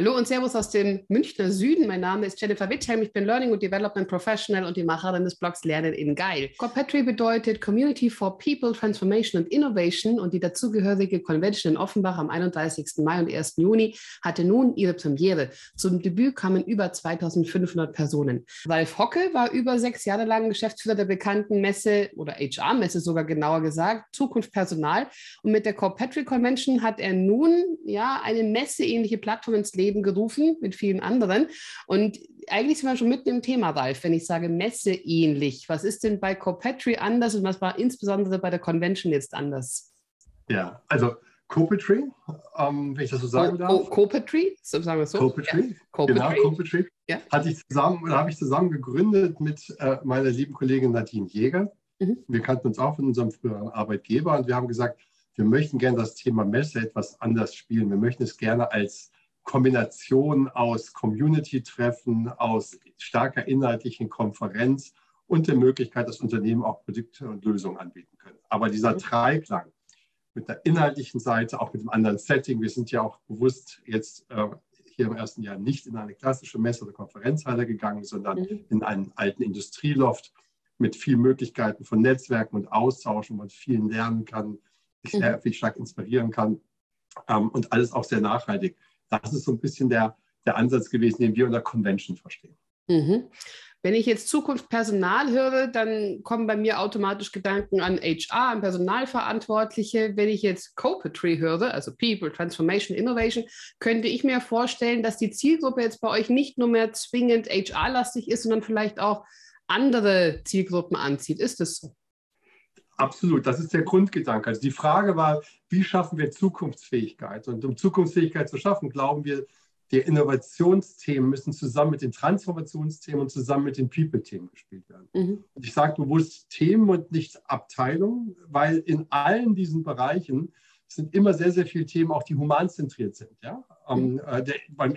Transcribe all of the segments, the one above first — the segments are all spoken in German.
Hallo und Servus aus dem Münchner Süden. Mein Name ist Jennifer Witthelm. Ich bin Learning und Development Professional und die Macherin des Blogs Lernen in Geil. Corpetry bedeutet Community for People, Transformation and Innovation und die dazugehörige Convention in Offenbach am 31. Mai und 1. Juni hatte nun ihre Premiere. Zum Debüt kamen über 2500 Personen. Ralf Hocke war über sechs Jahre lang Geschäftsführer der bekannten Messe oder HR-Messe sogar genauer gesagt, Zukunft Personal. Und mit der Corpetry Convention hat er nun ja eine messeähnliche Plattform ins Leben gerufen mit vielen anderen. Und eigentlich sind wir schon mitten im Thema, Ralf, wenn ich sage Messe ähnlich. Was ist denn bei Copetry anders und was war insbesondere bei der Convention jetzt anders? Ja, also Copetry, ähm, wenn ich das so sagen darf. Copetry, sagen wir so. Copetry, ja. genau, Copetry. Ja. Hatte ich zusammen, oder habe ich zusammen gegründet mit äh, meiner lieben Kollegin Nadine Jäger. Mhm. Wir kannten uns auch von unserem früheren Arbeitgeber und wir haben gesagt, wir möchten gerne das Thema Messe etwas anders spielen. Wir möchten es gerne als Kombination aus Community-Treffen, aus starker inhaltlichen Konferenz und der Möglichkeit, dass Unternehmen auch Produkte und Lösungen anbieten können. Aber dieser mhm. Dreiklang mit der inhaltlichen Seite, auch mit dem anderen Setting, wir sind ja auch bewusst jetzt äh, hier im ersten Jahr nicht in eine klassische Messe- oder Konferenzhalle gegangen, sondern mhm. in einen alten Industrieloft mit vielen Möglichkeiten von Netzwerken und Austausch, wo man viel lernen kann, sich sehr mhm. viel stark inspirieren kann ähm, und alles auch sehr nachhaltig. Das ist so ein bisschen der, der Ansatz gewesen, den wir unter Convention verstehen. Mhm. Wenn ich jetzt Zukunft Personal höre, dann kommen bei mir automatisch Gedanken an HR, an Personalverantwortliche. Wenn ich jetzt Copetry höre, also People, Transformation, Innovation, könnte ich mir vorstellen, dass die Zielgruppe jetzt bei euch nicht nur mehr zwingend HR-lastig ist, sondern vielleicht auch andere Zielgruppen anzieht. Ist das so? Absolut, das ist der Grundgedanke. Also die Frage war, wie schaffen wir Zukunftsfähigkeit? Und um Zukunftsfähigkeit zu schaffen, glauben wir, die Innovationsthemen müssen zusammen mit den Transformationsthemen und zusammen mit den People-Themen gespielt werden. Mhm. Ich sage bewusst Themen und nicht Abteilungen, weil in allen diesen Bereichen sind immer sehr, sehr viele Themen, auch die humanzentriert sind. Ja? Mhm. Ähm, äh, der, beim,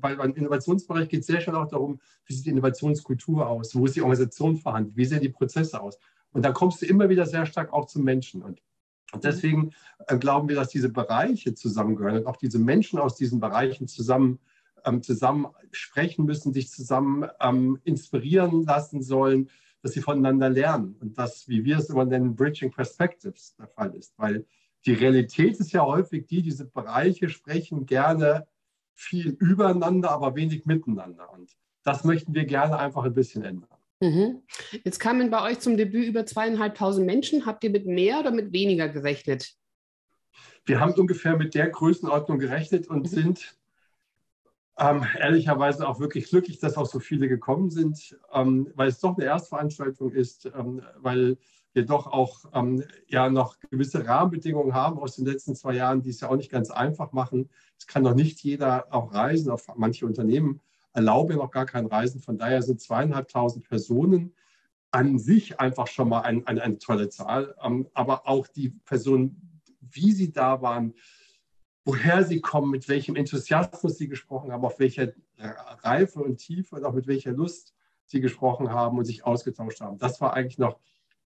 bei, beim, Innovationsbereich geht es sehr schnell auch darum, wie sieht die Innovationskultur aus, wo ist die Organisation vorhanden, wie sehen die Prozesse aus. Und dann kommst du immer wieder sehr stark auch zum Menschen. Und, deswegen äh, glauben wir, dass diese Bereiche zusammengehören und auch diese Menschen aus diesen Bereichen zusammen, ähm, zusammen sprechen müssen, sich zusammen ähm, inspirieren lassen sollen, dass sie voneinander lernen. Und das, wie wir es immer nennen, Bridging Perspectives der Fall ist. Weil die Realität ist ja häufig die, diese Bereiche sprechen gerne viel übereinander, aber wenig miteinander. Und das möchten wir gerne einfach ein bisschen ändern. Mhm. Jetzt kamen bei euch zum Debüt über zweieinhalbtausend Menschen. Habt ihr mit mehr oder mit weniger gerechnet? Wir haben ungefähr mit der Größenordnung gerechnet und mhm. sind ähm, ehrlicherweise auch wirklich glücklich, dass auch so viele gekommen sind, ähm, weil es doch eine Erstveranstaltung ist, ähm, weil wir doch auch ähm, ja noch gewisse Rahmenbedingungen haben aus den letzten zwei Jahren, die es ja auch nicht ganz einfach machen. Es kann doch nicht jeder auch reisen, auf manche Unternehmen erlaube noch gar kein Reisen. Von daher sind zweieinhalbtausend Personen an sich einfach schon mal ein, ein, eine tolle Zahl. Ähm, aber auch die Personen, wie sie da waren, woher sie kommen, mit welchem Enthusiasmus sie gesprochen haben, auf welcher Reife und Tiefe und auch mit welcher Lust sie gesprochen haben und sich ausgetauscht haben. Das war eigentlich noch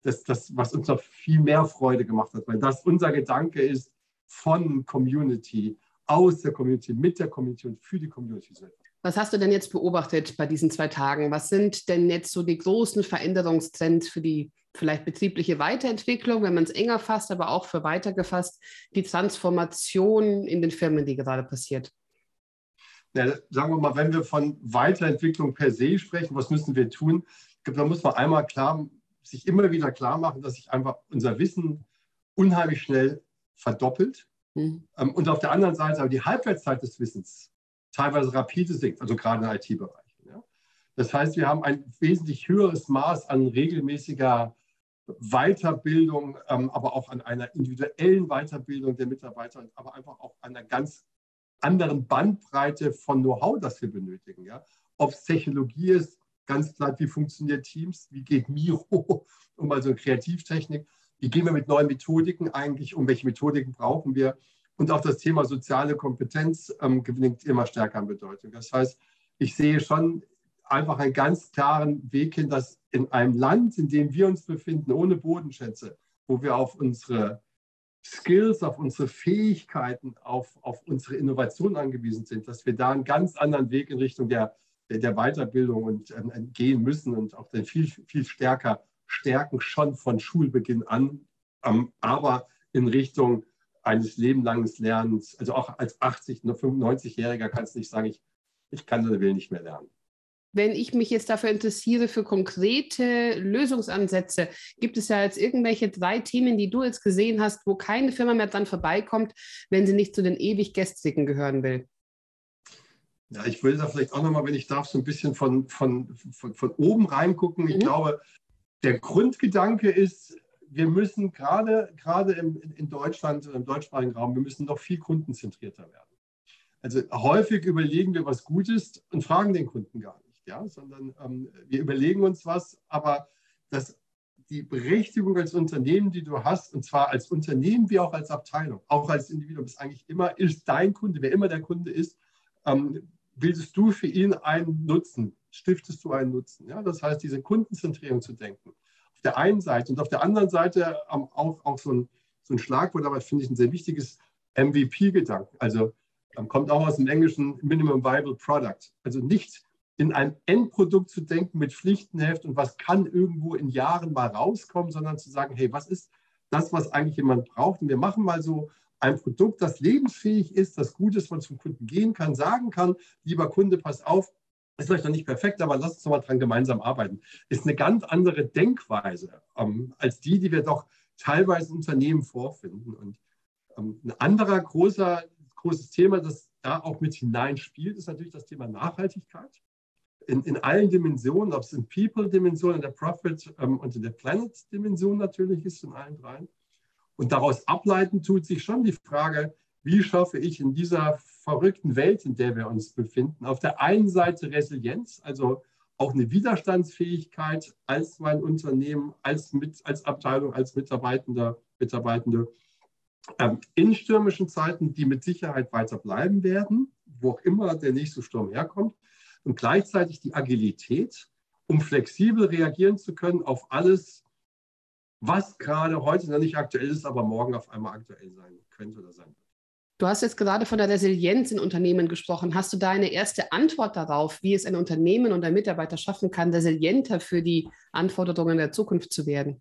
das, das was uns noch viel mehr Freude gemacht hat, weil das unser Gedanke ist von Community, aus der Community, mit der Community und für die Community zu etwas. Was hast du denn jetzt beobachtet bei diesen zwei Tagen? Was sind denn jetzt so die großen Veränderungstrends für die vielleicht betriebliche Weiterentwicklung, wenn man es enger fasst, aber auch für weitergefasst, die Transformation in den Firmen, die gerade passiert? Ja, sagen wir mal, wenn wir von Weiterentwicklung per se sprechen, was müssen wir tun? Da muss man einmal klar, sich immer wieder klar machen, dass sich einfach unser Wissen unheimlich schnell verdoppelt. Mhm. Und auf der anderen Seite aber die Halbwertszeit des Wissens teilweise rapide sinkt, also gerade im IT-Bereich. Ja. Das heißt, wir haben ein wesentlich höheres Maß an regelmäßiger Weiterbildung, ähm, aber auch an einer individuellen Weiterbildung der Mitarbeiter, aber einfach auch an einer ganz anderen Bandbreite von Know-how, das wir benötigen. Ja. Ob es Technologie ist, ganz klar, wie funktioniert Teams, wie geht Miro, um mal so eine Kreativtechnik, wie gehen wir mit neuen Methodiken eigentlich um, welche Methodiken brauchen wir, und auch das Thema soziale Kompetenz ähm, gewinnt immer stärker an Bedeutung. Das heißt, ich sehe schon einfach einen ganz klaren Weg hin, dass in einem Land, in dem wir uns befinden, ohne Bodenschätze, wo wir auf unsere Skills, auf unsere Fähigkeiten, auf, auf unsere Innovation angewiesen sind, dass wir da einen ganz anderen Weg in Richtung der, der, Weiterbildung und, ähm, gehen müssen und auch dann viel, viel stärker stärken, schon von Schulbeginn an, ähm, aber in Richtung eines lebenlangen Lernens. Also auch als 80, 95-Jähriger kannst du nicht sagen, ich, ich kann oder will nicht mehr lernen. Wenn ich mich jetzt dafür interessiere, für konkrete Lösungsansätze, gibt es ja jetzt irgendwelche drei Themen, die du jetzt gesehen hast, wo keine Firma mehr dran vorbeikommt, wenn sie nicht zu den ewig Gästigen gehören will? Ja, ich will da vielleicht auch nochmal, wenn ich darf, so ein bisschen von, von, von, von oben reingucken. Ich mhm. glaube, der Grundgedanke ist, wir müssen gerade, gerade in Deutschland, im deutschsprachigen Raum, wir müssen noch viel kundenzentrierter werden. Also häufig überlegen wir was Gutes und fragen den Kunden gar nicht ja, sondern ähm, wir überlegen uns was, aber das, die Berechtigung als Unternehmen, die du hast, und zwar als Unternehmen wie auch als Abteilung, auch als Individuum, ist eigentlich immer, ist dein Kunde, wer immer der Kunde ist, ähm, bildest du für ihn einen Nutzen, stiftest du einen Nutzen. Ja? Das heißt, diese Kundenzentrierung zu denken. Der einen Seite und auf der anderen Seite auch, auch so, ein, so ein Schlagwort, aber finde ich ein sehr wichtiges MVP-Gedanken. Also ähm, kommt auch aus dem englischen Minimum Viable Product. Also nicht in ein Endprodukt zu denken mit Pflichtenheft und was kann irgendwo in Jahren mal rauskommen, sondern zu sagen, hey, was ist das, was eigentlich jemand braucht? Und wir machen mal so ein Produkt, das lebensfähig ist, das gut ist, man zum Kunden gehen kann, sagen kann, lieber Kunde, pass auf, ist vielleicht noch nicht perfekt, aber lass uns noch mal dran gemeinsam arbeiten. Ist eine ganz andere Denkweise ähm, als die, die wir doch teilweise in Unternehmen vorfinden. Und ähm, ein anderer großer, großes Thema, das da auch mit hineinspielt, ist natürlich das Thema Nachhaltigkeit in, in allen Dimensionen, ob es in People-Dimension, in der Profit- ähm, und in der Planet-Dimension natürlich ist, in allen dreien. Und daraus ableiten tut sich schon die Frage, wie schaffe ich in dieser verrückten Welt, in der wir uns befinden, auf der einen Seite Resilienz, also auch eine Widerstandsfähigkeit als mein Unternehmen, als, mit, als Abteilung, als Mitarbeitender, Mitarbeitende ähm, in stürmischen Zeiten, die mit Sicherheit weiter bleiben werden, wo auch immer der nächste Sturm herkommt und gleichzeitig die Agilität, um flexibel reagieren zu können auf alles, was gerade heute noch nicht aktuell ist, aber morgen auf einmal aktuell sein könnte oder sein. Du hast jetzt gerade von der Resilienz in Unternehmen gesprochen. Hast du da eine erste Antwort darauf, wie es ein Unternehmen und ein Mitarbeiter schaffen kann, resilienter für die Anforderungen der Zukunft zu werden?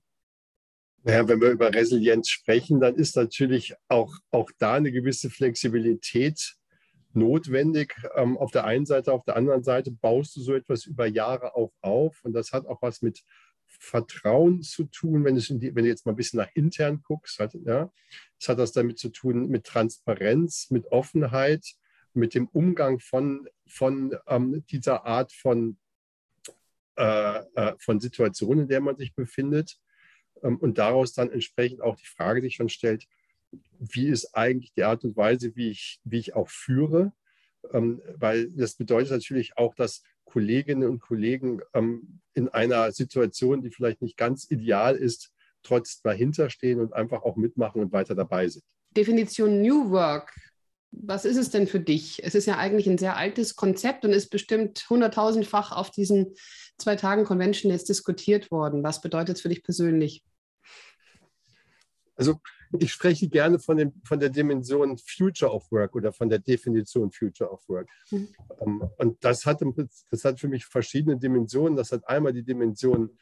Naja, wenn wir über Resilienz sprechen, dann ist natürlich auch, auch da eine gewisse Flexibilität notwendig. Ähm, auf der einen Seite, auf der anderen Seite baust du so etwas über Jahre auch auf. Und das hat auch was mit Vertrauen zu tun, wenn, es die, wenn du jetzt mal ein bisschen nach intern guckst. Halt, ja, das hat das damit zu tun mit Transparenz, mit Offenheit, mit dem Umgang von, von ähm, dieser Art von, äh, äh, von Situationen, in der man sich befindet. Ähm, und daraus dann entsprechend auch die Frage sich schon stellt, wie ist eigentlich die Art und Weise, wie ich, wie ich auch führe. Ähm, weil das bedeutet natürlich auch, dass Kolleginnen und Kollegen ähm, in einer Situation, die vielleicht nicht ganz ideal ist, trotzdem dahinter stehen und einfach auch mitmachen und weiter dabei sind. Definition New Work. Was ist es denn für dich? Es ist ja eigentlich ein sehr altes Konzept und ist bestimmt hunderttausendfach auf diesen zwei Tagen Convention jetzt diskutiert worden. Was bedeutet es für dich persönlich? Also ich spreche gerne von, dem, von der Dimension Future of Work oder von der Definition Future of Work. Mhm. Ähm, und das hat, das hat für mich verschiedene Dimensionen. Das hat einmal die Dimension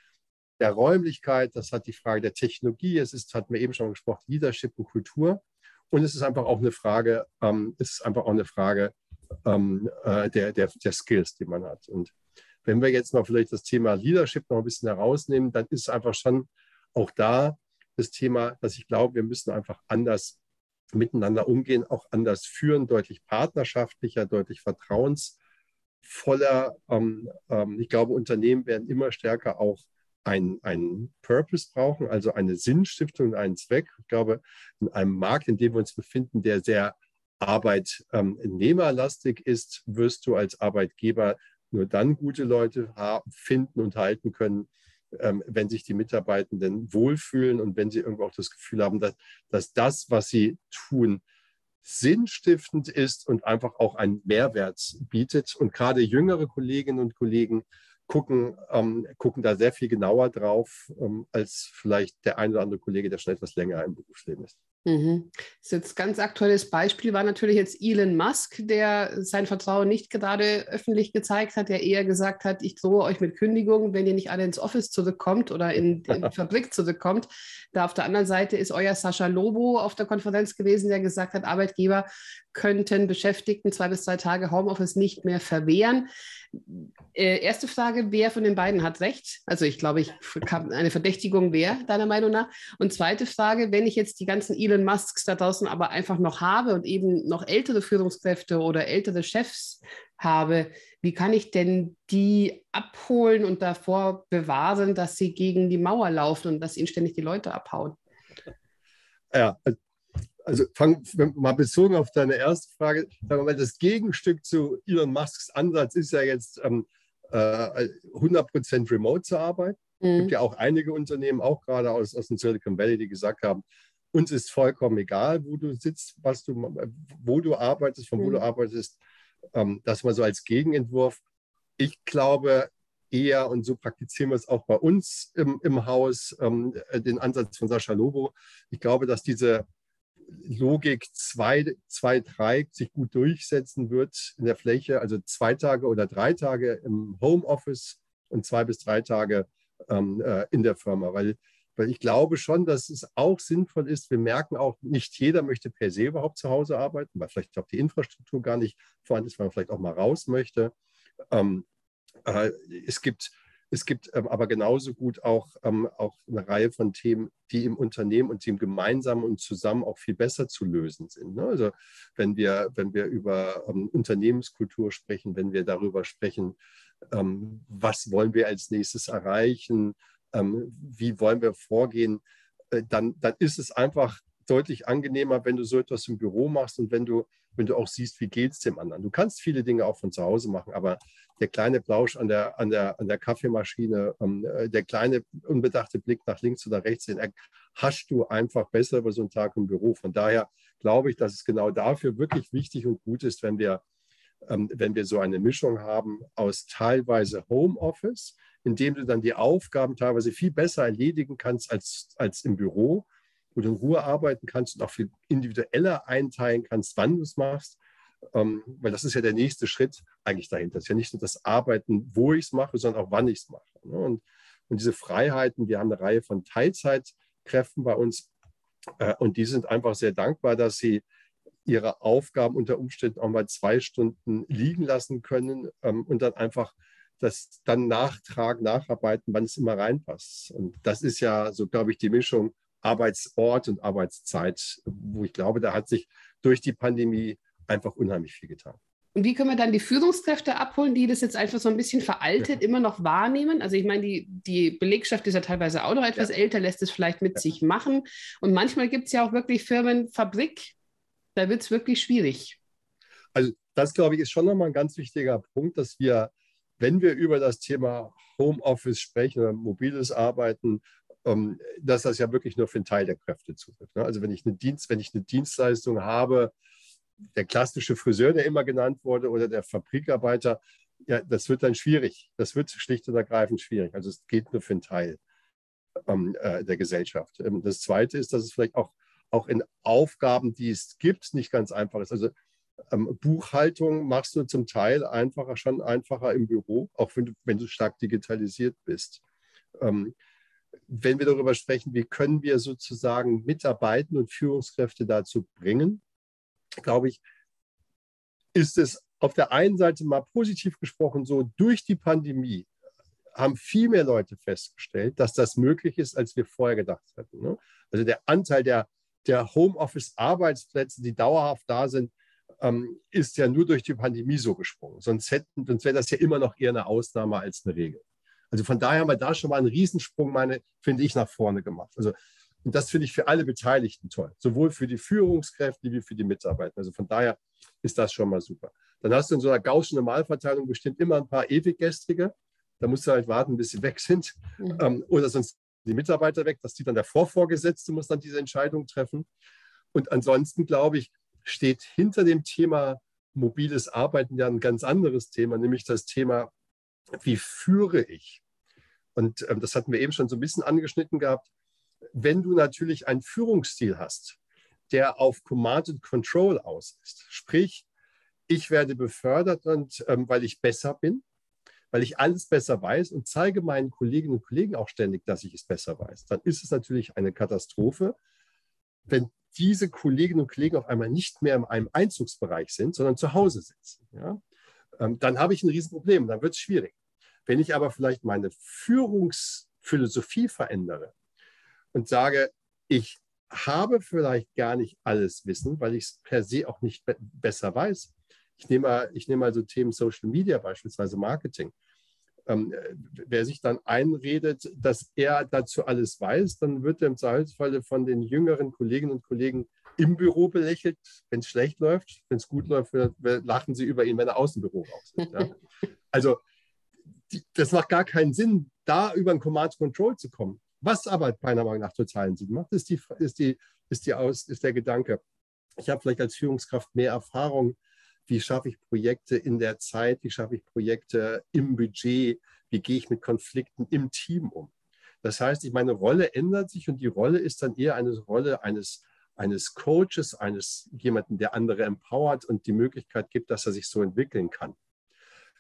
der Räumlichkeit, das hat die Frage der Technologie, es ist, hatten wir eben schon gesprochen, Leadership und Kultur. Und es ist einfach auch eine Frage, ähm, es ist einfach auch eine Frage ähm, äh, der, der, der Skills, die man hat. Und wenn wir jetzt mal vielleicht das Thema Leadership noch ein bisschen herausnehmen, dann ist es einfach schon auch da das Thema, dass ich glaube, wir müssen einfach anders miteinander umgehen, auch anders führen, deutlich partnerschaftlicher, deutlich vertrauensvoller. Ähm, ähm, ich glaube, Unternehmen werden immer stärker auch einen, Purpose brauchen, also eine Sinnstiftung, einen Zweck. Ich glaube, in einem Markt, in dem wir uns befinden, der sehr arbeitnehmerlastig ist, wirst du als Arbeitgeber nur dann gute Leute finden und halten können, ähm, wenn sich die Mitarbeitenden wohlfühlen und wenn sie irgendwo auch das Gefühl haben, dass, dass das, was sie tun, sinnstiftend ist und einfach auch einen Mehrwert bietet. Und gerade jüngere Kolleginnen und Kollegen gucken, ähm, gucken da sehr viel genauer drauf, ähm, als vielleicht der ein oder andere Kollege, der schon etwas länger im Berufsleben ist. Mhm. Das ist jetzt ganz aktuelles Beispiel war natürlich jetzt Elon Musk, der sein Vertrauen nicht gerade öffentlich gezeigt hat, der eher gesagt hat, ich drohe euch mit Kündigung, wenn ihr nicht alle ins Office zurückkommt oder in, in die Fabrik zurückkommt. Da auf der anderen Seite ist euer Sascha Lobo auf der Konferenz gewesen, der gesagt hat, Arbeitgeber könnten Beschäftigten zwei bis drei Tage Homeoffice nicht mehr verwehren. Äh, erste Frage, wer von den beiden hat recht? Also ich glaube, ich eine Verdächtigung wer, deiner Meinung nach? Und zweite Frage, wenn ich jetzt die ganzen Elon Musks da draußen aber einfach noch habe und eben noch ältere Führungskräfte oder ältere Chefs habe, wie kann ich denn die abholen und davor bewahren, dass sie gegen die Mauer laufen und dass ihnen ständig die Leute abhauen? Ja, also fang mal bezogen auf deine erste Frage, sagen wir mal, das Gegenstück zu Elon Musks Ansatz ist ja jetzt ähm, äh, 100% remote zu arbeiten. Es mhm. gibt ja auch einige Unternehmen, auch gerade aus, aus dem Silicon Valley, die gesagt haben, uns ist vollkommen egal, wo du sitzt, was du, wo du arbeitest, von wo mhm. du arbeitest. Ähm, das mal so als Gegenentwurf. Ich glaube eher, und so praktizieren wir es auch bei uns im, im Haus, ähm, den Ansatz von Sascha Lobo. Ich glaube, dass diese Logik 2, 2, 3 sich gut durchsetzen wird in der Fläche, also zwei Tage oder drei Tage im Homeoffice und zwei bis drei Tage ähm, äh, in der Firma, weil, weil ich glaube schon, dass es auch sinnvoll ist. Wir merken auch, nicht jeder möchte per se überhaupt zu Hause arbeiten, weil vielleicht auch die Infrastruktur gar nicht vorhanden ist, weil man vielleicht auch mal raus möchte. Ähm, äh, es gibt es gibt ähm, aber genauso gut auch, ähm, auch eine Reihe von Themen, die im Unternehmen und dem gemeinsam und zusammen auch viel besser zu lösen sind. Ne? Also wenn wir, wenn wir über ähm, Unternehmenskultur sprechen, wenn wir darüber sprechen, ähm, was wollen wir als nächstes erreichen, ähm, wie wollen wir vorgehen, äh, dann, dann ist es einfach deutlich angenehmer, wenn du so etwas im Büro machst und wenn du, wenn du auch siehst, wie geht es dem anderen. Du kannst viele Dinge auch von zu Hause machen, aber der kleine Plausch an der, an der, an der Kaffeemaschine, ähm, äh, der kleine unbedachte Blick nach links oder rechts, den hast du einfach besser über so einen Tag im Büro. Von daher glaube ich, dass es genau dafür wirklich wichtig und gut ist, wenn wir, ähm, wenn wir so eine Mischung haben aus teilweise Homeoffice, in dem du dann die Aufgaben teilweise viel besser erledigen kannst als, als im Büro, wo du in Ruhe arbeiten kannst und auch viel individueller einteilen kannst, wann du es machst ähm, weil das ist ja der nächste Schritt eigentlich dahinter. Das ist ja nicht nur das Arbeiten, wo ich es mache, sondern auch wann ich es mache. Ne? Und, und diese Freiheiten, wir haben eine Reihe von Teilzeitkräften bei uns äh, und die sind einfach sehr dankbar, dass sie ihre Aufgaben unter Umständen auch mal zwei Stunden liegen lassen können ähm, und dann einfach das dann nachtragen, nacharbeiten, wann es immer reinpasst. Und das ist ja so, glaube ich, die Mischung Arbeitsort und Arbeitszeit, wo ich glaube, da hat sich durch die Pandemie einfach unheimlich viel getan. Und wie können wir dann die Führungskräfte abholen, die das jetzt einfach so ein bisschen veraltet ja. immer noch wahrnehmen? Also ich meine, die, die Belegschaft ist ja teilweise auch noch etwas ja. älter, lässt es vielleicht mit ja. sich machen. Und manchmal gibt es ja auch wirklich Firmen, Fabrik, da wird es wirklich schwierig. Also das, glaube ich, ist schon nochmal ein ganz wichtiger Punkt, dass wir, wenn wir über das Thema Homeoffice sprechen oder mobiles Arbeiten, ähm, dass das ja wirklich nur für einen Teil der Kräfte zutrifft. Ne? Also wenn ich eine Dienst, wenn ich eine Dienstleistung habe, der klassische Friseur, der immer genannt wurde, oder der Fabrikarbeiter, ja, das wird dann schwierig. Das wird schlicht und ergreifend schwierig. Also es geht nur für einen Teil ähm, äh, der Gesellschaft. Ähm, das Zweite ist, dass es vielleicht auch, auch in Aufgaben, die es gibt, nicht ganz einfach ist. Also ähm, Buchhaltung machst du zum Teil einfacher, schon einfacher im Büro, auch wenn du, wenn du stark digitalisiert bist. Ähm, wenn wir darüber sprechen, wie können wir sozusagen Mitarbeitende und Führungskräfte dazu bringen, glaube ich, ist es auf der einen Seite mal positiv gesprochen so, durch die Pandemie haben viel mehr Leute festgestellt, dass das möglich ist, als wir vorher gedacht hätten. Ne? Also der Anteil der, der Homeoffice-Arbeitsplätze, die dauerhaft da sind, ähm, ist ja nur durch die Pandemie so gesprungen. Sonst, sonst wäre das ja immer noch eher eine Ausnahme als eine Regel. Also von daher haben wir da schon mal einen Riesensprung, meine, finde ich, nach vorne gemacht. Also und das finde ich für alle Beteiligten toll, sowohl für die Führungskräfte wie für die Mitarbeiter. Also von daher ist das schon mal super. Dann hast du in so einer gaußschen Normalverteilung bestimmt immer ein paar Ewiggestrige. Da musst du halt warten, bis sie weg sind. Mhm. Ähm, oder sonst die Mitarbeiter weg. Das sieht dann der Vorvorgesetzte, muss dann diese Entscheidung treffen. Und ansonsten, glaube ich, steht hinter dem Thema mobiles Arbeiten ja ein ganz anderes Thema, nämlich das Thema, wie führe ich? Und ähm, das hatten wir eben schon so ein bisschen angeschnitten gehabt wenn du natürlich einen Führungsstil hast, der auf Command and Control aus ist. Sprich, ich werde befördert und ähm, weil ich besser bin, weil ich alles besser weiß und zeige meinen Kolleginnen und Kollegen auch ständig, dass ich es besser weiß. Dann ist es natürlich eine Katastrophe, wenn diese Kolleginnen und Kollegen auf einmal nicht mehr in einem Einzugsbereich sind, sondern zu Hause sitzen. Ja? Ähm, dann habe ich ein Riesenproblem, dann wird es schwierig. Wenn ich aber vielleicht meine Führungsphilosophie verändere und sage, ich habe vielleicht gar nicht alles Wissen, weil ich es per se auch nicht be besser weiß. Ich nehme ich nehme mal so Themen Social Media, beispielsweise Marketing. Ähm, wer sich dann einredet, dass er dazu alles weiß, dann wird er im Zweifelsfalle von den jüngeren Kolleginnen und Kollegen im Büro belächelt, wenn es schlecht läuft. Wenn es gut läuft, lachen sie über ihn, wenn er aus dem Büro raus ist. Ja? Also die, das macht gar keinen Sinn, da über ein Command Control zu kommen. Was aber meiner Meinung nach totalen Sinn macht, ist, die, ist, die, ist, die Aus, ist der Gedanke, ich habe vielleicht als Führungskraft mehr Erfahrung wie schaffe ich Projekte in der Zeit, wie schaffe ich Projekte im Budget, wie gehe ich mit Konflikten im Team um. Das heißt, meine Rolle ändert sich und die Rolle ist dann eher eine Rolle eines, eines Coaches, eines jemanden, der andere empowert und die Möglichkeit gibt, dass er sich so entwickeln kann.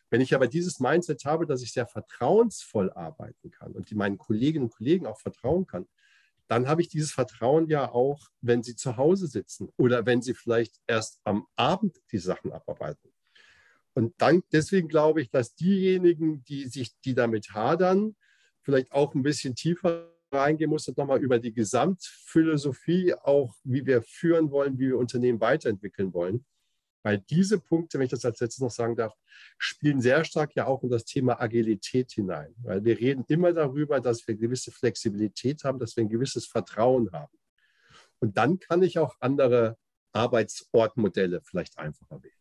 Wenn ich aber dieses Mindset habe, dass ich sehr vertrauensvoll arbeiten kann und meinen Kolleginnen und Kollegen auch vertrauen kann, dann habe ich dieses Vertrauen ja auch, wenn sie zu Hause sitzen oder wenn sie vielleicht erst am Abend die Sachen abarbeiten. Und dann, deswegen glaube ich, dass diejenigen, die sich, die damit hadern, vielleicht auch ein bisschen tiefer reingehen muss und nochmal über die Gesamtphilosophie auch, wie wir führen wollen, wie wir Unternehmen weiterentwickeln wollen, weil diese Punkte, wenn ich das als letztes noch sagen darf, spielen sehr stark ja auch in das Thema Agilität hinein. Weil wir reden immer darüber, dass wir gewisse Flexibilität haben, dass wir ein gewisses Vertrauen haben. Und dann kann ich auch andere Arbeitsortmodelle vielleicht einfacher wählen.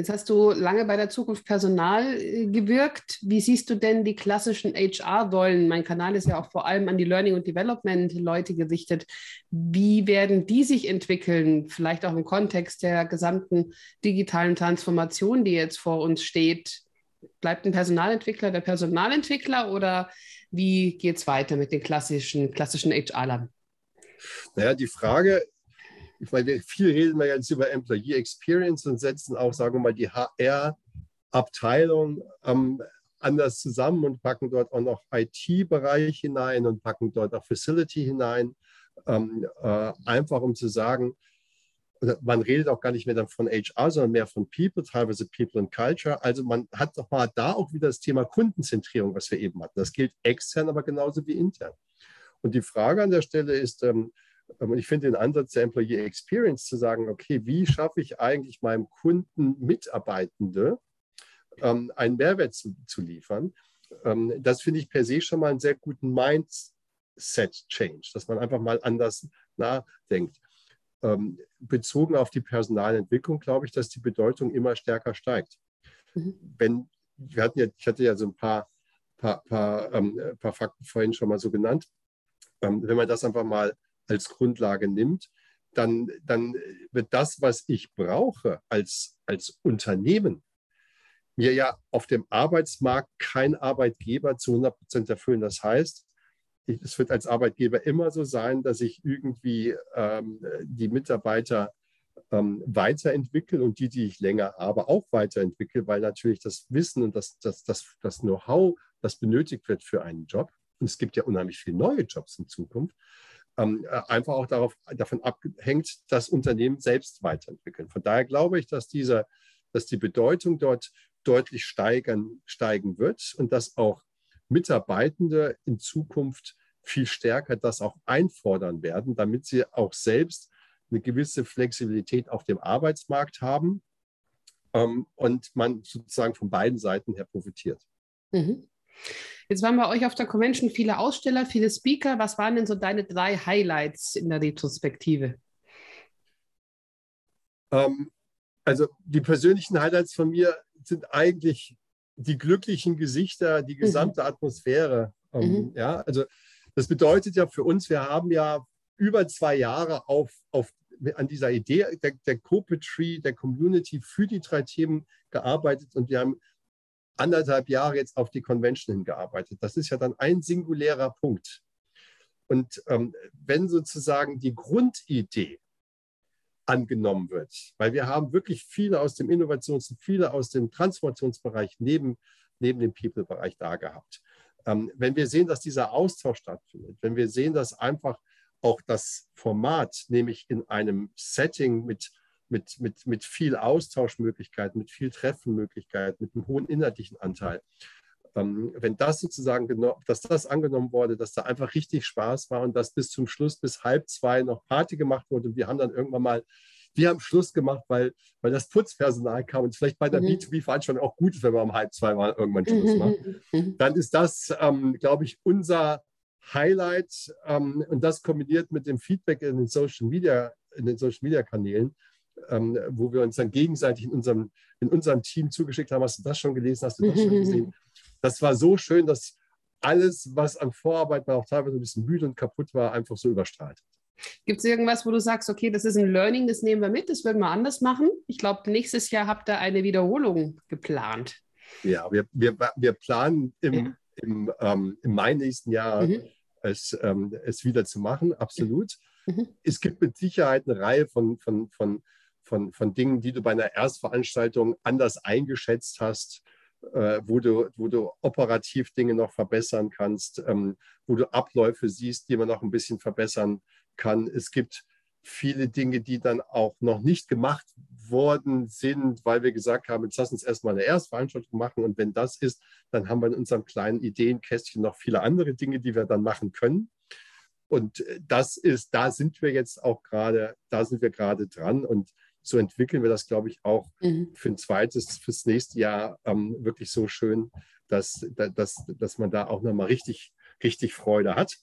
Jetzt hast du lange bei der Zukunft Personal äh, gewirkt. Wie siehst du denn die klassischen HR-Säulen? Mein Kanal ist ja auch vor allem an die Learning- und Development-Leute gerichtet. Wie werden die sich entwickeln? Vielleicht auch im Kontext der gesamten digitalen Transformation, die jetzt vor uns steht. Bleibt ein Personalentwickler der Personalentwickler oder wie geht es weiter mit den klassischen, klassischen HR-Lern? Naja, die Frage ich meine, viel reden wir jetzt über Employee Experience und setzen auch, sagen wir mal, die HR-Abteilung ähm, anders zusammen und packen dort auch noch IT-Bereich hinein und packen dort auch Facility hinein, ähm, äh, einfach um zu sagen, man redet auch gar nicht mehr dann von HR, sondern mehr von People, teilweise People and Culture. Also man hat doch mal da auch wieder das Thema Kundenzentrierung, was wir eben hatten. Das gilt extern, aber genauso wie intern. Und die Frage an der Stelle ist, ähm, und ich finde den Ansatz der Employee Experience zu sagen, okay, wie schaffe ich eigentlich meinem Kunden Mitarbeitende ähm, einen Mehrwert zu, zu liefern, ähm, das finde ich per se schon mal einen sehr guten Mindset-Change, dass man einfach mal anders nachdenkt. Ähm, bezogen auf die Personalentwicklung glaube ich, dass die Bedeutung immer stärker steigt. Mhm. Wenn, wir hatten ja, ich hatte ja so ein paar, paar, paar, ähm, paar Fakten vorhin schon mal so genannt. Ähm, wenn man das einfach mal als Grundlage nimmt, dann, dann wird das, was ich brauche als, als Unternehmen, mir ja auf dem Arbeitsmarkt kein Arbeitgeber zu 100 Prozent erfüllen. Das heißt, es wird als Arbeitgeber immer so sein, dass ich irgendwie ähm, die Mitarbeiter ähm, weiterentwickle und die, die ich länger habe, auch weiterentwickle, weil natürlich das Wissen und das, das, das, das Know-how, das benötigt wird für einen Job, und es gibt ja unheimlich viele neue Jobs in Zukunft, ähm, äh, einfach auch darauf, davon abhängt, das Unternehmen selbst weiterentwickeln. Von daher glaube ich, dass, diese, dass die Bedeutung dort deutlich steigern, steigen wird und dass auch Mitarbeitende in Zukunft viel stärker das auch einfordern werden, damit sie auch selbst eine gewisse Flexibilität auf dem Arbeitsmarkt haben ähm, und man sozusagen von beiden Seiten her profitiert. Mhm. Jetzt waren bei euch auf der Convention viele Aussteller, viele Speaker. Was waren denn so deine drei Highlights in der Retrospektive? Ähm, also die persönlichen Highlights von mir sind eigentlich die glücklichen Gesichter, die mhm. gesamte mhm. Atmosphäre. Ähm, mhm. Ja, also das bedeutet ja für uns, wir haben ja über zwei Jahre auf, auf, an dieser Idee der, der Corporate Tree, der Community für die drei Themen gearbeitet und wir haben anderthalb Jahre jetzt auf die Convention hingearbeitet. Das ist ja dann ein singulärer Punkt. Und ähm, wenn sozusagen die Grundidee angenommen wird. Weil wir haben wirklich viele aus dem Innovations- und viele aus dem Transformationsbereich neben, neben dem People-Bereich da gehabt. Ähm, wenn wir sehen, dass dieser Austausch stattfindet, wenn wir sehen, dass einfach auch das Format, nämlich in einem Setting mit, mit, mit, mit viel Austauschmöglichkeiten, mit viel Treffenmöglichkeiten, mit einem hohen inhaltlichen Anteil, ähm, wenn das sozusagen, dass das angenommen wurde, dass da einfach richtig Spaß war und dass bis zum Schluss, bis halb zwei noch Party gemacht wurde und wir haben dann irgendwann mal, wir haben Schluss gemacht, weil, weil das Putzpersonal kam und vielleicht bei der mhm. B2B-Veranstaltung auch gut ist, wenn wir um halb zwei mal irgendwann Schluss machen, mhm. dann ist das, ähm, glaube ich, unser Highlight ähm, und das kombiniert mit dem Feedback in den Social Media, in den Social Media Kanälen, ähm, wo wir uns dann gegenseitig in unserem, in unserem Team zugeschickt haben. Hast du das schon gelesen? Hast du das schon gesehen? Das war so schön, dass alles, was an Vorarbeit war, auch teilweise ein bisschen müde und kaputt war, einfach so überstrahlt. Gibt es irgendwas, wo du sagst, okay, das ist ein Learning, das nehmen wir mit, das würden wir anders machen? Ich glaube, nächstes Jahr habt ihr eine Wiederholung geplant. Ja, wir, wir, wir planen im, ja. im, ähm, im Mai nächsten Jahr mhm. es, ähm, es wieder zu machen, absolut. Mhm. Es gibt mit Sicherheit eine Reihe von, von, von, von, von Dingen, die du bei einer Erstveranstaltung anders eingeschätzt hast äh, wo, du, wo du operativ Dinge noch verbessern kannst, ähm, wo du Abläufe siehst, die man noch ein bisschen verbessern kann. Es gibt viele Dinge, die dann auch noch nicht gemacht worden sind, weil wir gesagt haben, jetzt lass uns erstmal eine Erstveranstaltung machen und wenn das ist, dann haben wir in unserem kleinen Ideenkästchen noch viele andere Dinge, die wir dann machen können. Und das ist, da sind wir jetzt auch gerade, da sind wir gerade dran und so entwickeln wir das, glaube ich, auch mhm. für ein zweites, fürs nächste Jahr ähm, wirklich so schön, dass, dass, dass man da auch nochmal richtig, richtig Freude hat.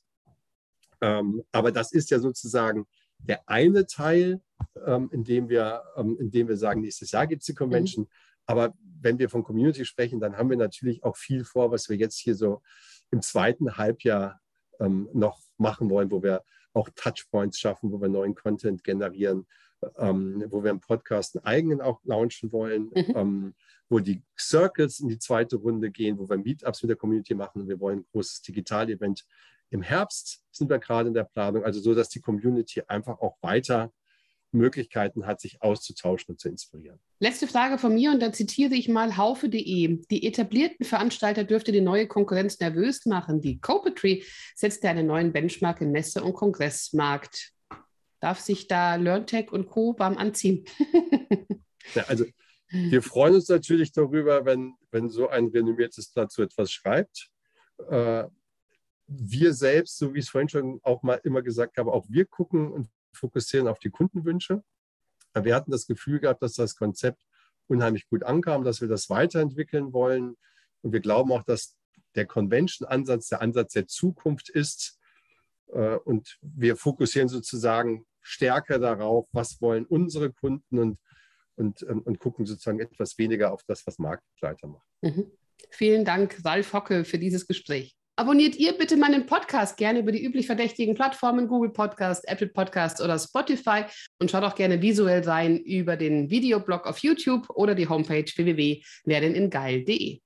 Ähm, aber das ist ja sozusagen der eine Teil, ähm, in, dem wir, ähm, in dem wir sagen, nächstes Jahr gibt es die Convention. Mhm. Aber wenn wir von Community sprechen, dann haben wir natürlich auch viel vor, was wir jetzt hier so im zweiten Halbjahr ähm, noch machen wollen, wo wir auch Touchpoints schaffen, wo wir neuen Content generieren, ähm, wo wir im Podcast einen eigenen auch launchen wollen, mhm. ähm, wo die Circles in die zweite Runde gehen, wo wir Meetups mit der Community machen und wir wollen ein großes Digital-Event. Im Herbst sind wir gerade in der Planung, also so, dass die Community einfach auch weiter Möglichkeiten hat, sich auszutauschen und zu inspirieren. Letzte Frage von mir und da zitiere ich mal haufe.de. Die etablierten Veranstalter dürfte die neue Konkurrenz nervös machen. Die Copetry setzte einen neuen Benchmark im Messe- und Kongressmarkt darf sich da LearnTech und Co. beim anziehen. ja, also wir freuen uns natürlich darüber, wenn, wenn so ein renommiertes Blatt so etwas schreibt. Äh, wir selbst, so wie ich es vorhin schon auch mal immer gesagt habe, auch wir gucken und fokussieren auf die Kundenwünsche. Wir hatten das Gefühl gehabt, dass das Konzept unheimlich gut ankam, dass wir das weiterentwickeln wollen. Und wir glauben auch, dass der Convention-Ansatz der Ansatz der Zukunft ist. Äh, und wir fokussieren sozusagen stärker darauf, was wollen unsere Kunden und, und, ähm, und gucken sozusagen etwas weniger auf das, was Marktbegleiter machen. Mhm. Vielen Dank, Ralf Hocke, für dieses Gespräch. Abonniert ihr bitte meinen Podcast gerne über die üblich verdächtigen Plattformen Google Podcast, Apple Podcast oder Spotify und schaut auch gerne visuell rein über den Videoblog auf YouTube oder die Homepage www.werdeningeil.de.